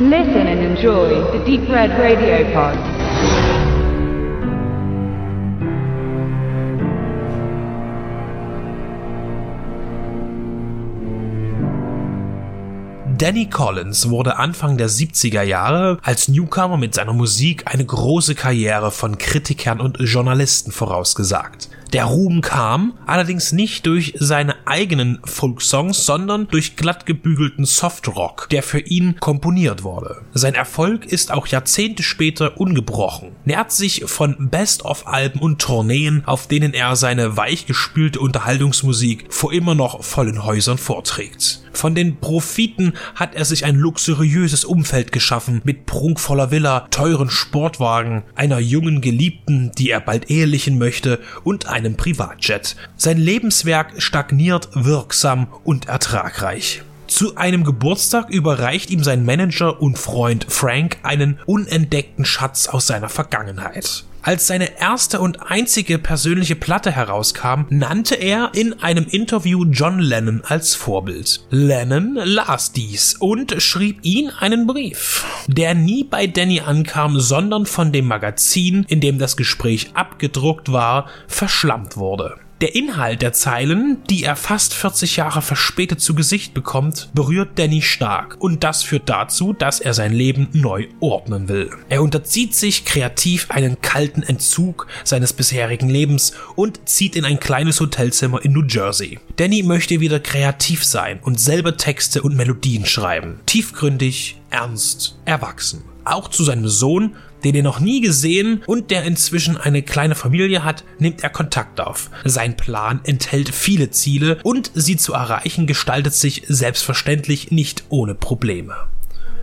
Listen and enjoy the Deep Red Radio Pod. Danny Collins wurde Anfang der 70er Jahre als Newcomer mit seiner Musik eine große Karriere von Kritikern und Journalisten vorausgesagt. Der Ruhm kam allerdings nicht durch seine eigenen Folksongs, sondern durch glatt Softrock, der für ihn komponiert wurde. Sein Erfolg ist auch Jahrzehnte später ungebrochen, nährt sich von Best-of-Alben und Tourneen, auf denen er seine weichgespülte Unterhaltungsmusik vor immer noch vollen Häusern vorträgt. Von den Profiten hat er sich ein luxuriöses Umfeld geschaffen mit prunkvoller Villa, teuren Sportwagen, einer jungen Geliebten, die er bald ehelichen möchte und einem Privatjet. Sein Lebenswerk stagniert wirksam und ertragreich. Zu einem Geburtstag überreicht ihm sein Manager und Freund Frank einen unentdeckten Schatz aus seiner Vergangenheit. Als seine erste und einzige persönliche Platte herauskam, nannte er in einem Interview John Lennon als Vorbild. Lennon las dies und schrieb ihn einen Brief, der nie bei Danny ankam, sondern von dem Magazin, in dem das Gespräch abgedruckt war, verschlammt wurde. Der Inhalt der Zeilen, die er fast 40 Jahre verspätet zu Gesicht bekommt, berührt Danny stark und das führt dazu, dass er sein Leben neu ordnen will. Er unterzieht sich kreativ einen kalten Entzug seines bisherigen Lebens und zieht in ein kleines Hotelzimmer in New Jersey. Danny möchte wieder kreativ sein und selber Texte und Melodien schreiben. Tiefgründig, ernst, erwachsen. Auch zu seinem Sohn den er noch nie gesehen und der inzwischen eine kleine Familie hat, nimmt er Kontakt auf. Sein Plan enthält viele Ziele und sie zu erreichen gestaltet sich selbstverständlich nicht ohne Probleme.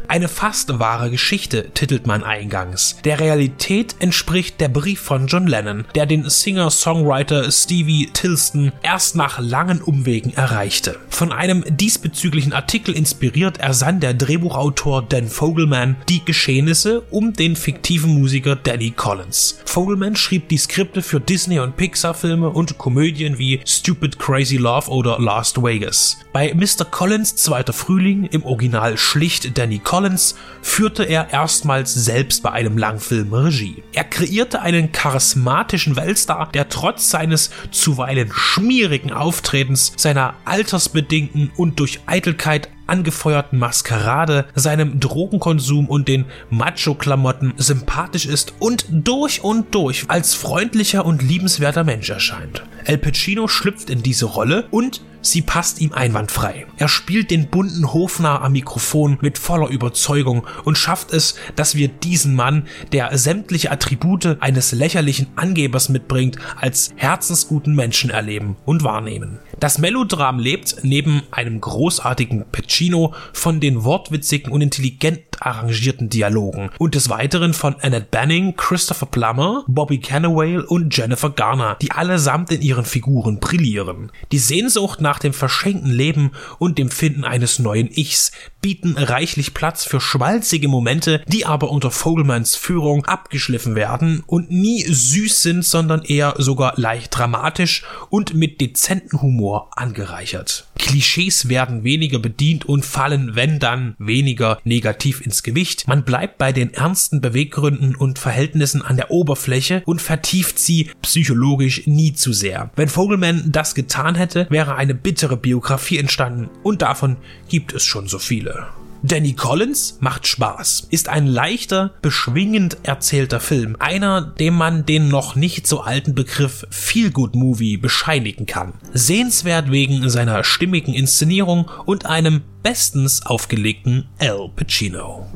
Eine fast wahre Geschichte titelt man eingangs. Der Realität entspricht der Brief von John Lennon, der den Singer-Songwriter Stevie Tilston erst nach langen Umwegen erreichte. Von einem diesbezüglichen Artikel inspiriert ersann der Drehbuchautor Dan Fogelman die Geschehnisse um den fiktiven Musiker Danny Collins. Fogelman schrieb die Skripte für Disney- und Pixar-Filme und Komödien wie Stupid Crazy Love oder Last Vegas. Bei Mr. Collins Zweiter Frühling, im Original schlicht Danny Collins, Collins führte er erstmals selbst bei einem Langfilm Regie. Er kreierte einen charismatischen Weltstar, der trotz seines zuweilen schmierigen Auftretens, seiner altersbedingten und durch Eitelkeit angefeuerten Maskerade, seinem Drogenkonsum und den Macho-Klamotten sympathisch ist und durch und durch als freundlicher und liebenswerter Mensch erscheint. El Pacino schlüpft in diese Rolle und sie passt ihm einwandfrei. Er spielt den bunten Hofnarr am Mikrofon mit voller Überzeugung und schafft es, dass wir diesen Mann, der sämtliche Attribute eines lächerlichen Angebers mitbringt, als herzensguten Menschen erleben und wahrnehmen. Das Melodram lebt neben einem großartigen Pacino von den wortwitzigen und intelligent arrangierten Dialogen und des Weiteren von Annette Banning, Christopher Plummer, Bobby Cannaway und Jennifer Garner, die allesamt in ihren Figuren brillieren. Die Sehnsucht nach dem verschenkten Leben und dem Finden eines neuen Ichs bieten reichlich Platz für schwalzige Momente, die aber unter Vogelmanns Führung abgeschliffen werden und nie süß sind, sondern eher sogar leicht dramatisch und mit dezentem Humor angereichert. Klischees werden weniger bedient und fallen, wenn dann, weniger negativ ins Gewicht. Man bleibt bei den ernsten Beweggründen und Verhältnissen an der Oberfläche und vertieft sie psychologisch nie zu sehr. Wenn Vogelman das getan hätte, wäre eine bittere Biografie entstanden und davon gibt es schon so viele. Danny Collins macht Spaß, ist ein leichter, beschwingend erzählter Film, einer, dem man den noch nicht so alten Begriff Feel Good Movie bescheinigen kann. Sehenswert wegen seiner stimmigen Inszenierung und einem bestens aufgelegten Al Pacino.